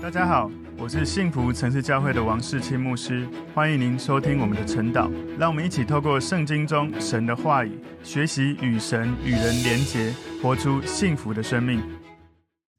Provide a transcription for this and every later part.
大家好，我是幸福城市教会的王世清牧师，欢迎您收听我们的晨祷。让我们一起透过圣经中神的话语，学习与神与人连结，活出幸福的生命。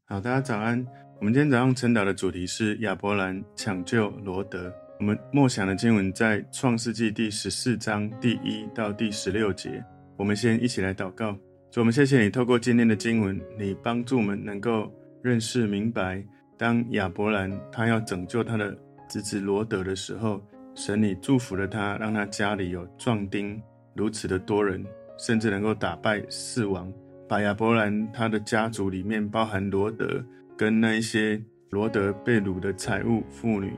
好，大家早安。我们今天早上晨祷的主题是亚伯兰抢救罗德。我们默想的经文在创世纪第十四章第一到第十六节。我们先一起来祷告。主，我们谢谢你透过今天的经文，你帮助我们能够认识明白。当亚伯兰他要拯救他的侄子罗德的时候，神你祝福了他，让他家里有壮丁如此的多人，甚至能够打败四王，把亚伯兰他的家族里面包含罗德跟那一些罗德被掳的财物、妇女、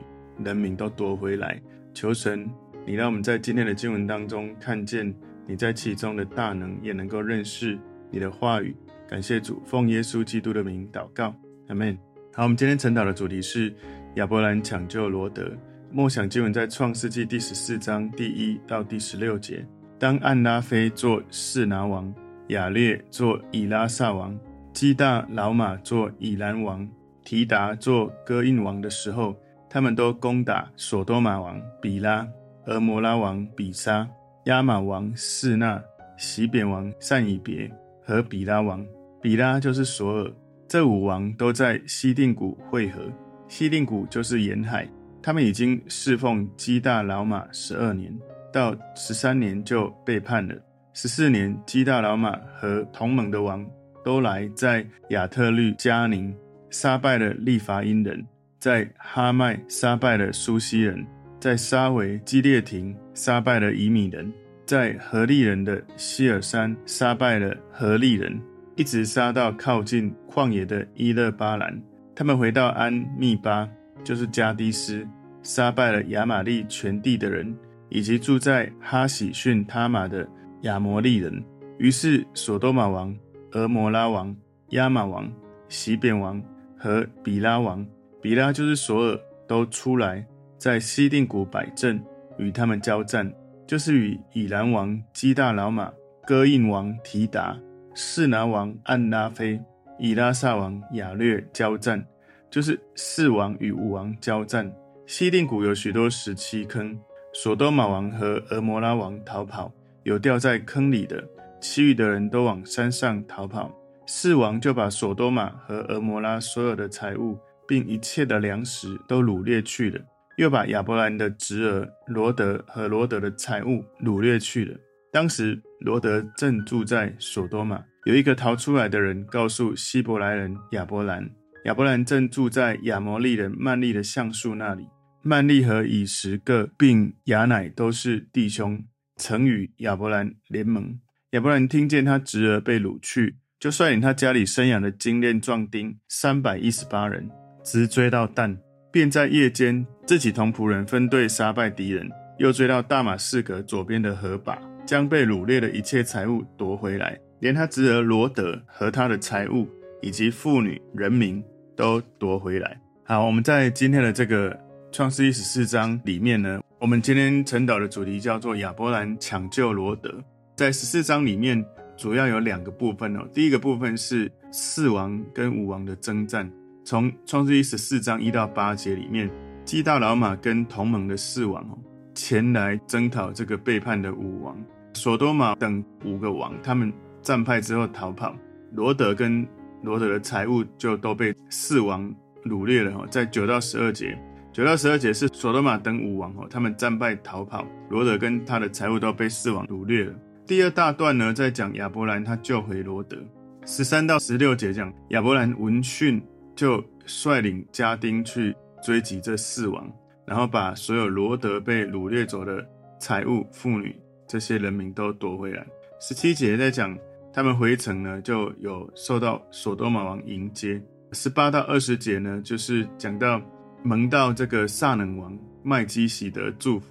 人民都夺回来。求神，你让我们在今天的经文当中看见你在其中的大能，也能够认识你的话语。感谢主，奉耶稣基督的名祷告，阿门。好，我们今天晨祷的主题是亚伯兰抢救罗德。默想经文在创世纪第十四章第一到第十六节。当暗拉非做示拿王，亚略做以拉萨王，基大老玛做以兰王，提达做哥印王的时候，他们都攻打所多玛王比拉、俄摩拉王比沙、亚玛王示拿、洗扁王善以别和比拉王。比拉就是索尔。这五王都在西定谷会合，西定谷就是沿海。他们已经侍奉基大老马十二年，到十三年就背叛了。十四年，基大老马和同盟的王都来，在亚特律加宁杀败了利伐因人，在哈麦杀败了苏西人，在沙维基列廷杀败了以米人，在何利人的希尔山杀败了何利人。一直杀到靠近旷野的伊勒巴兰，他们回到安密巴，就是加低斯，杀败了亚玛利全地的人，以及住在哈喜逊他玛的亚摩利人。于是所多玛王、俄摩拉王、亚玛王、洗扁王和比拉王，比拉就是索尔，都出来在西定谷摆阵，与他们交战，就是与以兰王基大老马、戈印王提达。示拿王暗拉非、以拉萨王亚略交战，就是四王与五王交战。西定谷有许多石漆坑，所多玛王和俄摩拉王逃跑，有掉在坑里的，其余的人都往山上逃跑。四王就把所多玛和俄摩拉所有的财物，并一切的粮食都掳掠去了，又把亚伯兰的侄儿罗德和罗德的财物掳掠去了。当时罗德正住在所多玛，有一个逃出来的人告诉希伯来人亚伯兰，亚伯兰正住在亚摩利人曼利的橡树那里。曼利和以实各并亚乃都是弟兄，曾与亚伯兰联盟。亚伯兰听见他侄儿被掳去，就率领他家里生养的精练壮丁三百一十八人，直追到但，便在夜间自己同仆人分队杀败敌人，又追到大马士革左边的何靶。将被掳掠的一切财物夺回来，连他侄儿罗德和他的财物以及妇女人民都夺回来。好，我们在今天的这个创世记十四章里面呢，我们今天晨祷的主题叫做亚伯兰抢救罗德。在十四章里面，主要有两个部分哦。第一个部分是四王跟五王的征战，从创世记十四章一到八节里面，基大老玛跟同盟的四王哦。前来征讨这个背叛的五王，所多玛等五个王，他们战败之后逃跑，罗德跟罗德的财物就都被四王掳掠了。哈在九到十二节，九到十二节是所多玛等五王哦，他们战败逃跑，罗德跟他的财物都被四王掳掠了。第二大段呢，在讲亚伯兰他救回罗德，十三到十六节讲亚伯兰闻讯就率领家丁去追击这四王。然后把所有罗德被掳掠走的财物、妇女这些人民都夺回来。十七节在讲他们回城呢，就有受到所多玛王迎接。十八到二十节呢，就是讲到蒙到这个撒冷王麦基洗德祝福，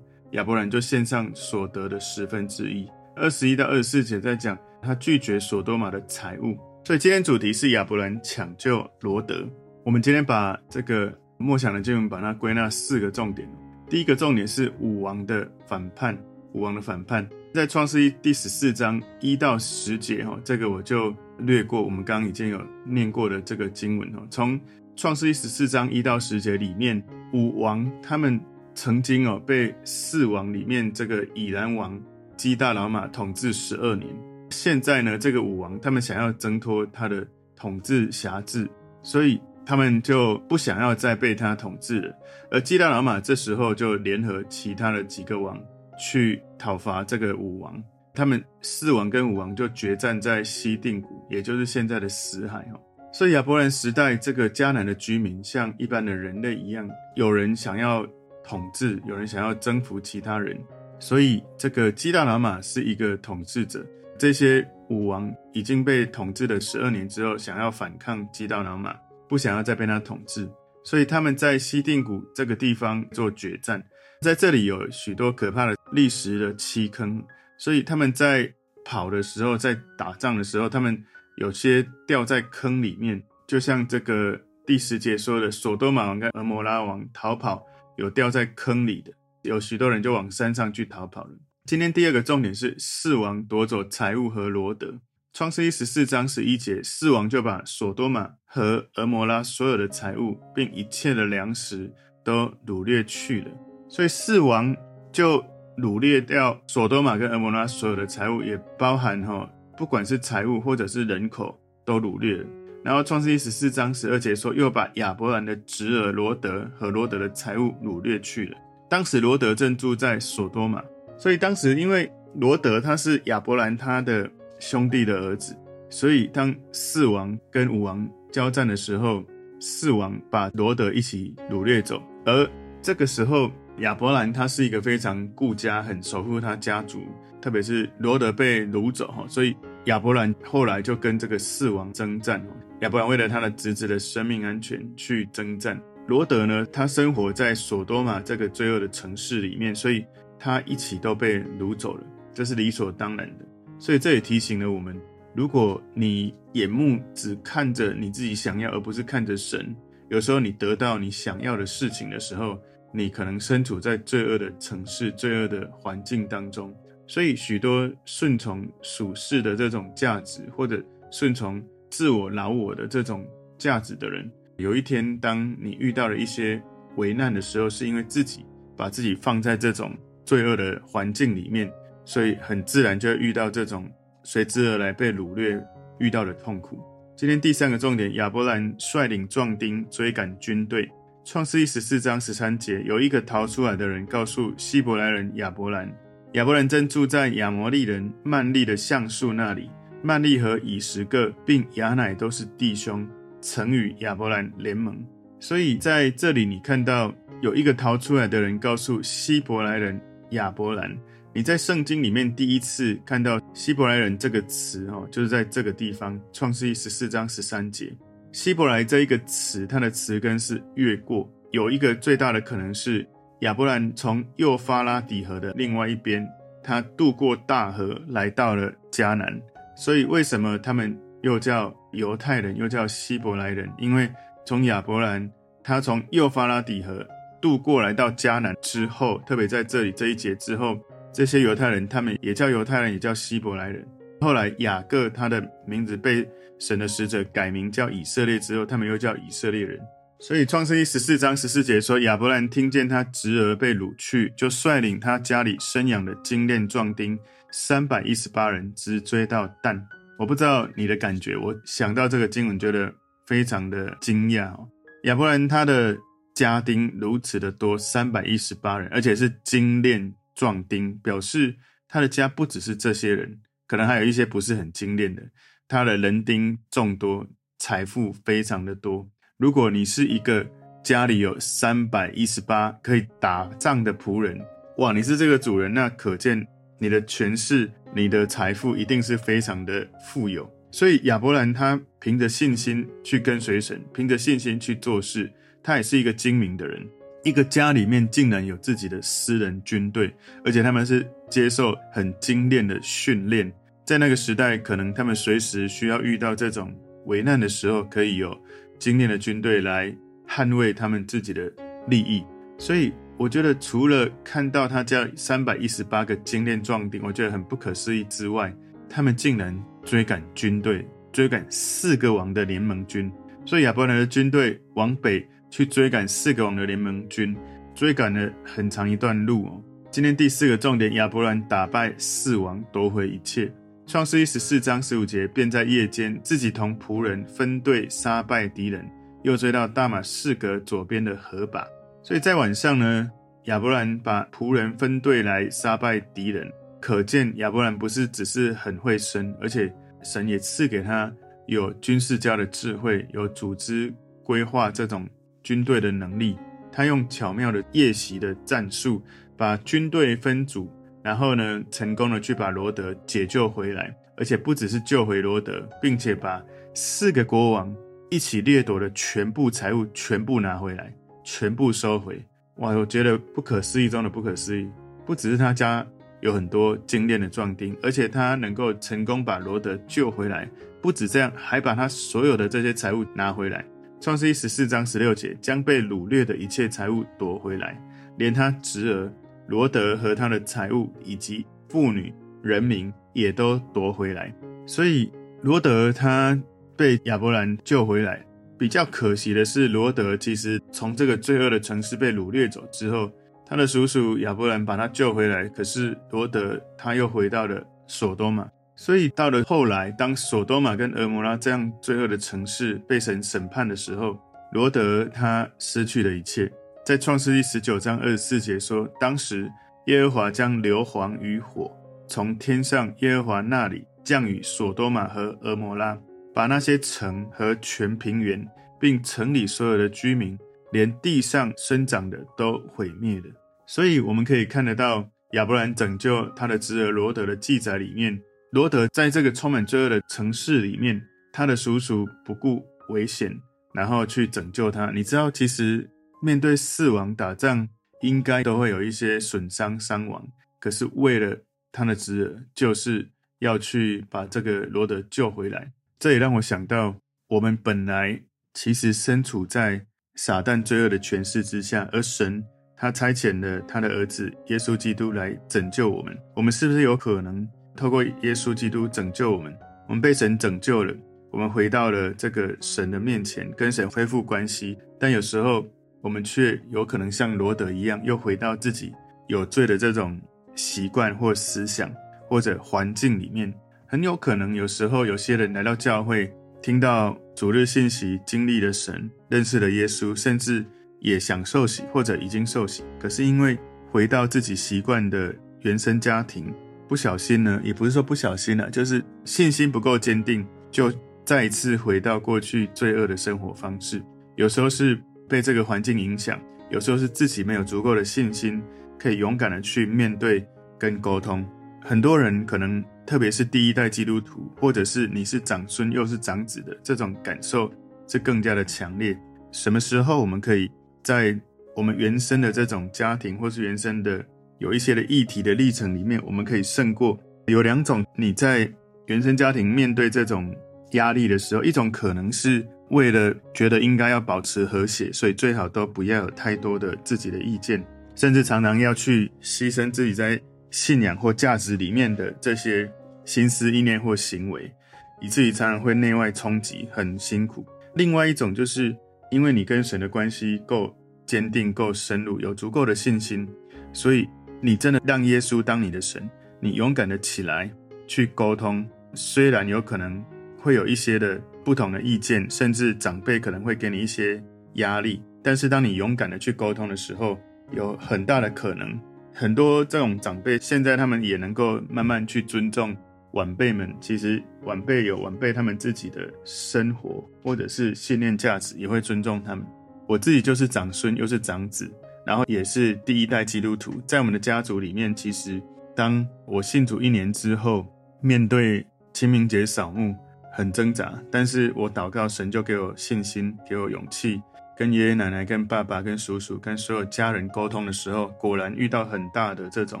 亚伯兰就献上所得的十分之一。二十一到二十四节在讲他拒绝所多玛的财物。所以今天主题是亚伯兰抢救罗德。我们今天把这个。默想的经文把它归纳四个重点。第一个重点是武王的反叛，武王的反叛在创世记第十四章一到十节哈，这个我就略过。我们刚刚已经有念过的这个经文哈，从创世记十四章一到十节里面，五王他们曾经哦被四王里面这个以拦王基大老马统治十二年。现在呢，这个五王他们想要挣脱他的统治辖制，所以他们就不想要再被他统治了。而基大老马这时候就联合其他的几个王去讨伐这个武王。他们四王跟武王就决战在西定谷，也就是现在的死海哦。所以亚伯兰时代这个迦南的居民，像一般的人类一样，有人想要统治，有人想要征服其他人。所以这个基大拿玛是一个统治者。这些武王已经被统治了十二年之后，想要反抗基大拿玛，不想要再被他统治。所以他们在西定谷这个地方做决战，在这里有许多可怕的历史的栖坑，所以他们在跑的时候，在打仗的时候，他们。有些掉在坑里面，就像这个第十节说的，所多玛王跟蛾摩拉王逃跑，有掉在坑里的，有许多人就往山上去逃跑了。今天第二个重点是四王夺走财物和罗德。创世一十四章十一节，四王就把所多玛和蛾摩拉所有的财物，并一切的粮食都掳掠去了。所以四王就掳掠掉所多玛跟蛾摩拉所有的财物，也包含哈。不管是财物或者是人口，都掳掠。然后创世记十四章十二节说，又把亚伯兰的侄儿罗德和罗德的财物掳掠去了。当时罗德正住在所多玛，所以当时因为罗德他是亚伯兰他的兄弟的儿子，所以当四王跟五王交战的时候，四王把罗德一起掳掠走。而这个时候，亚伯兰他是一个非常顾家、很守护他家族。特别是罗德被掳走哈，所以亚伯兰后来就跟这个四王征战。亚伯兰为了他的侄子的生命安全去征战。罗德呢，他生活在所多玛这个罪恶的城市里面，所以他一起都被掳走了，这是理所当然的。所以这也提醒了我们：如果你眼目只看着你自己想要，而不是看着神，有时候你得到你想要的事情的时候，你可能身处在罪恶的城市、罪恶的环境当中。所以，许多顺从属世的这种价值，或者顺从自我老我的这种价值的人，有一天，当你遇到了一些危难的时候，是因为自己把自己放在这种罪恶的环境里面，所以很自然就会遇到这种随之而来被掳掠遇到的痛苦。今天第三个重点，亚伯兰率领壮丁追赶军队。创世记十四章十三节，有一个逃出来的人告诉希伯来人亚伯兰。亚伯兰正住在亚摩利人曼利的橡树那里。曼利和以实各并亚乃都是弟兄，曾与亚伯兰联盟。所以在这里，你看到有一个逃出来的人告诉希伯来人亚伯兰。你在圣经里面第一次看到希伯来人这个词，哦，就是在这个地方，创世记十四章十三节。希伯来这一个词，它的词根是越过，有一个最大的可能是。亚伯兰从幼发拉底河的另外一边，他渡过大河，来到了迦南。所以，为什么他们又叫犹太人，又叫希伯来人？因为从亚伯兰他从幼发拉底河渡过来到迦南之后，特别在这里这一节之后，这些犹太人他们也叫犹太人，也叫希伯来人。后来雅各他的名字被神的使者改名叫以色列之后，他们又叫以色列人。所以创世记十四章十四节说，亚伯兰听见他侄儿被掳去，就率领他家里生养的精练壮丁三百一十八人，直追到但。我不知道你的感觉，我想到这个经文，觉得非常的惊讶哦。亚伯兰他的家丁如此的多，三百一十八人，而且是精练壮丁，表示他的家不只是这些人，可能还有一些不是很精练的。他的人丁众多，财富非常的多。如果你是一个家里有三百一十八可以打仗的仆人，哇，你是这个主人，那可见你的权势、你的财富一定是非常的富有。所以亚伯兰他凭着信心去跟随神，凭着信心去做事，他也是一个精明的人。一个家里面竟然有自己的私人军队，而且他们是接受很精炼的训练，在那个时代，可能他们随时需要遇到这种危难的时候，可以有。精练的军队来捍卫他们自己的利益，所以我觉得除了看到他家三百一十八个精练壮丁，我觉得很不可思议之外，他们竟然追赶军队，追赶四个王的联盟军，所以亚伯兰的军队往北去追赶四个王的联盟军，追赶了很长一段路哦。今天第四个重点，亚伯兰打败四王，夺回一切。创世一十四章十五节，便在夜间自己同仆人分队杀败敌人，又追到大马士革左边的河坝。所以在晚上呢，亚伯兰把仆人分队来杀败敌人，可见亚伯兰不是只是很会生，而且神也赐给他有军事家的智慧，有组织规划这种军队的能力。他用巧妙的夜袭的战术，把军队分组。然后呢，成功的去把罗德解救回来，而且不只是救回罗德，并且把四个国王一起掠夺的全部财物全部拿回来，全部收回。哇，我觉得不可思议中的不可思议。不只是他家有很多精炼的壮丁，而且他能够成功把罗德救回来。不止这样，还把他所有的这些财物拿回来。创世一十四章十六节，将被掳掠的一切财物夺回来，连他侄儿。罗德和他的财物以及妇女、人民也都夺回来，所以罗德他被亚伯兰救回来。比较可惜的是，罗德其实从这个罪恶的城市被掳掠走之后，他的叔叔亚伯兰把他救回来，可是罗德他又回到了索多玛。所以到了后来，当索多玛跟俄摩拉这样罪恶的城市被神审判的时候，罗德他失去了一切。在创世记十九章二十四节说，当时耶和华将硫磺与火从天上耶和华那里降雨索多玛和蛾摩拉，把那些城和全平原，并城里所有的居民，连地上生长的都毁灭了。所以我们可以看得到亚伯兰拯救他的侄儿罗德的记载里面，罗德在这个充满罪恶的城市里面，他的叔叔不顾危险，然后去拯救他。你知道，其实。面对四王打仗，应该都会有一些损伤、伤亡。可是为了他的侄儿，就是要去把这个罗德救回来。这也让我想到，我们本来其实身处在撒旦罪恶的权势之下，而神他差遣了他的儿子耶稣基督来拯救我们。我们是不是有可能透过耶稣基督拯救我们？我们被神拯救了，我们回到了这个神的面前，跟神恢复关系。但有时候，我们却有可能像罗德一样，又回到自己有罪的这种习惯或思想或者环境里面。很有可能，有时候有些人来到教会，听到主日信息，经历了神，认识了耶稣，甚至也想受洗或者已经受洗。可是因为回到自己习惯的原生家庭，不小心呢，也不是说不小心了，就是信心不够坚定，就再一次回到过去罪恶的生活方式。有时候是。被这个环境影响，有时候是自己没有足够的信心，可以勇敢的去面对跟沟通。很多人可能，特别是第一代基督徒，或者是你是长孙又是长子的，这种感受是更加的强烈。什么时候我们可以在我们原生的这种家庭，或是原生的有一些的议题的历程里面，我们可以胜过？有两种，你在原生家庭面对这种压力的时候，一种可能是。为了觉得应该要保持和谐，所以最好都不要有太多的自己的意见，甚至常常要去牺牲自己在信仰或价值里面的这些心思意念或行为，以至于常常会内外冲击，很辛苦。另外一种就是因为你跟神的关系够坚定、够深入，有足够的信心，所以你真的让耶稣当你的神，你勇敢的起来去沟通，虽然有可能会有一些的。不同的意见，甚至长辈可能会给你一些压力，但是当你勇敢的去沟通的时候，有很大的可能，很多这种长辈现在他们也能够慢慢去尊重晚辈们。其实晚辈有晚辈他们自己的生活或者是信念价值，也会尊重他们。我自己就是长孙又是长子，然后也是第一代基督徒，在我们的家族里面，其实当我信主一年之后，面对清明节扫墓。很挣扎，但是我祷告，神就给我信心，给我勇气，跟爷爷奶奶、跟爸爸、跟叔叔、跟所有家人沟通的时候，果然遇到很大的这种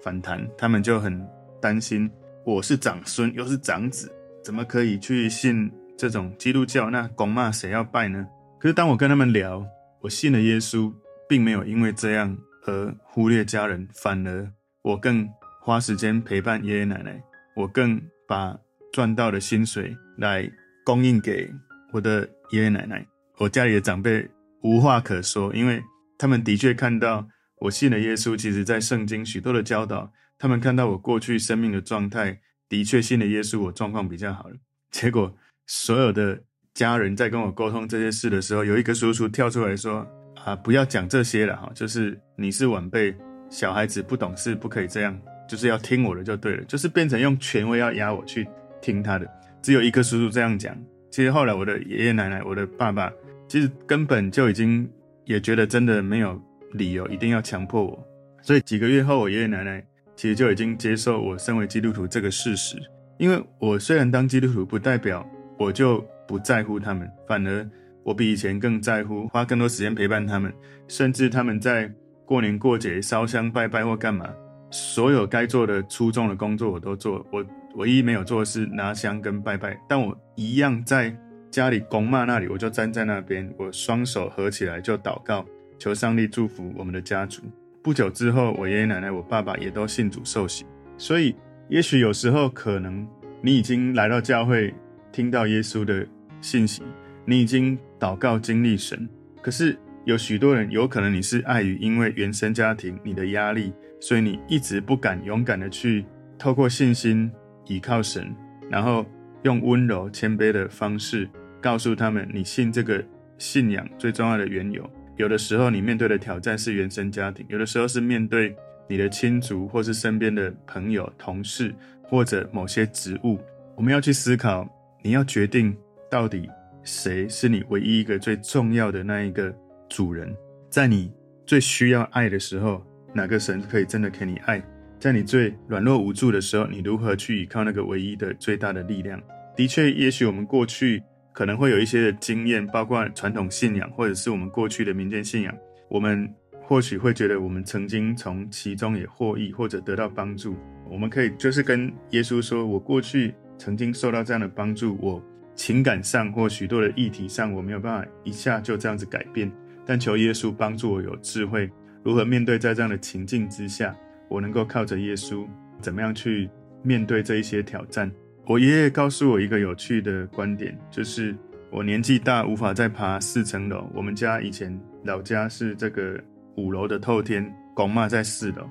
反弹，他们就很担心，我是长孙又是长子，怎么可以去信这种基督教？那公妈谁要拜呢？可是当我跟他们聊，我信了耶稣，并没有因为这样而忽略家人，反而我更花时间陪伴爷爷奶奶，我更把。赚到的薪水来供应给我的爷爷奶奶，我家里的长辈无话可说，因为他们的确看到我信了耶稣。其实，在圣经许多的教导，他们看到我过去生命的状态，的确信了耶稣，我状况比较好了。结果，所有的家人在跟我沟通这些事的时候，有一个叔叔跳出来说：“啊，不要讲这些了哈，就是你是晚辈，小孩子不懂事，不可以这样，就是要听我的就对了，就是变成用权威要压我去听他的。”只有一个叔叔这样讲。其实后来我的爷爷奶奶、我的爸爸，其实根本就已经也觉得真的没有理由一定要强迫我。所以几个月后，我爷爷奶奶其实就已经接受我身为基督徒这个事实。因为我虽然当基督徒，不代表我就不在乎他们，反而我比以前更在乎，花更多时间陪伴他们，甚至他们在过年过节烧香拜拜或干嘛，所有该做的粗重的工作我都做。我。唯一没有做的是拿香跟拜拜，但我一样在家里公妈那里，我就站在那边，我双手合起来就祷告，求上帝祝福我们的家族。不久之后，我爷爷奶奶、我爸爸也都信主受洗。所以，也许有时候可能你已经来到教会，听到耶稣的信息，你已经祷告经历神，可是有许多人有可能你是碍于因为原生家庭你的压力，所以你一直不敢勇敢的去透过信心。倚靠神，然后用温柔谦卑的方式告诉他们，你信这个信仰最重要的缘由。有的时候你面对的挑战是原生家庭，有的时候是面对你的亲族，或是身边的朋友、同事，或者某些职务。我们要去思考，你要决定到底谁是你唯一一个最重要的那一个主人，在你最需要爱的时候，哪个神可以真的给你爱？在你最软弱无助的时候，你如何去依靠那个唯一的最大的力量？的确，也许我们过去可能会有一些的经验，包括传统信仰，或者是我们过去的民间信仰。我们或许会觉得我们曾经从其中也获益，或者得到帮助。我们可以就是跟耶稣说：“我过去曾经受到这样的帮助，我情感上或许多的议题上，我没有办法一下就这样子改变。但求耶稣帮助我有智慧，如何面对在这样的情境之下。”我能够靠着耶稣，怎么样去面对这一些挑战？我爷爷告诉我一个有趣的观点，就是我年纪大，无法再爬四层楼。我们家以前老家是这个五楼的透天，公妈在四楼。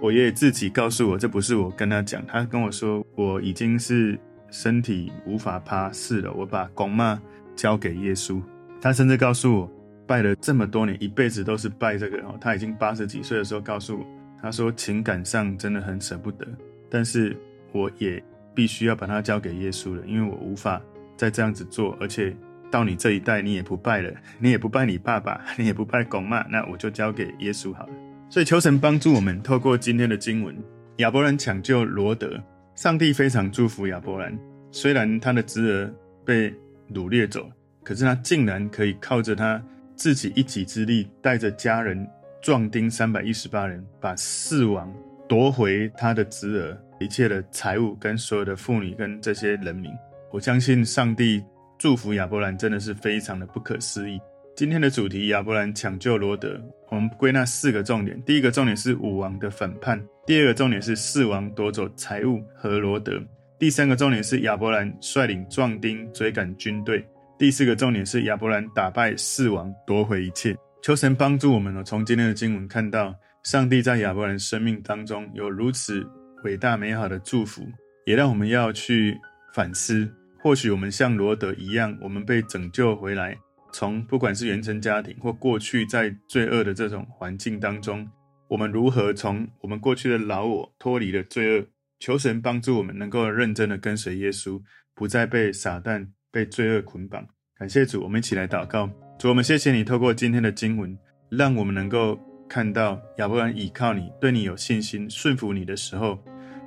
我爷爷自己告诉我，这不是我跟他讲，他跟我说我已经是身体无法爬四楼，我把公妈交给耶稣。他甚至告诉我，拜了这么多年，一辈子都是拜这个哦。他已经八十几岁的时候告诉我。他说：“情感上真的很舍不得，但是我也必须要把它交给耶稣了，因为我无法再这样子做。而且到你这一代，你也不拜了，你也不拜你爸爸，你也不拜公妈，那我就交给耶稣好了。所以求神帮助我们，透过今天的经文，亚伯兰抢救罗德，上帝非常祝福亚伯兰。虽然他的侄儿被掳掠走，可是他竟然可以靠着他自己一己之力，带着家人。”壮丁三百一十八人，把四王夺回他的侄儿一切的财物，跟所有的妇女跟这些人民。我相信上帝祝福亚伯兰真的是非常的不可思议。今天的主题，亚伯兰抢救罗德，我们归纳四个重点。第一个重点是五王的反叛；第二个重点是四王夺走财物和罗德；第三个重点是亚伯兰率领壮丁追赶军队；第四个重点是亚伯兰打败四王夺回一切。求神帮助我们呢，从今天的经文看到，上帝在亚伯兰生命当中有如此伟大美好的祝福，也让我们要去反思。或许我们像罗德一样，我们被拯救回来，从不管是原生家庭或过去在罪恶的这种环境当中，我们如何从我们过去的老我脱离了罪恶？求神帮助我们能够认真的跟随耶稣，不再被撒旦、被罪恶捆绑。感谢主，我们一起来祷告。主，我们谢谢你，透过今天的经文，让我们能够看到亚伯兰倚靠你，对你有信心，顺服你的时候，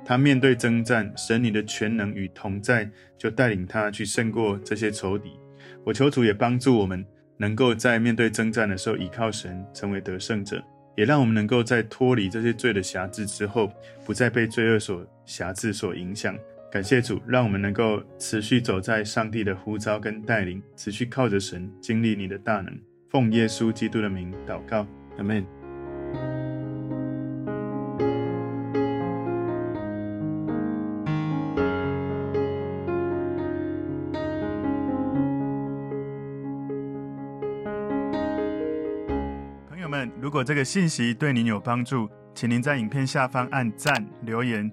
他面对征战，神你的全能与同在，就带领他去胜过这些仇敌。我求主也帮助我们，能够在面对征战的时候倚靠神，成为得胜者，也让我们能够在脱离这些罪的辖制之后，不再被罪恶所辖制所影响。感谢主，让我们能够持续走在上帝的呼召跟带领，持续靠着神经历你的大能。奉耶稣基督的名祷告，阿门。朋友们，如果这个信息对您有帮助，请您在影片下方按赞、留言。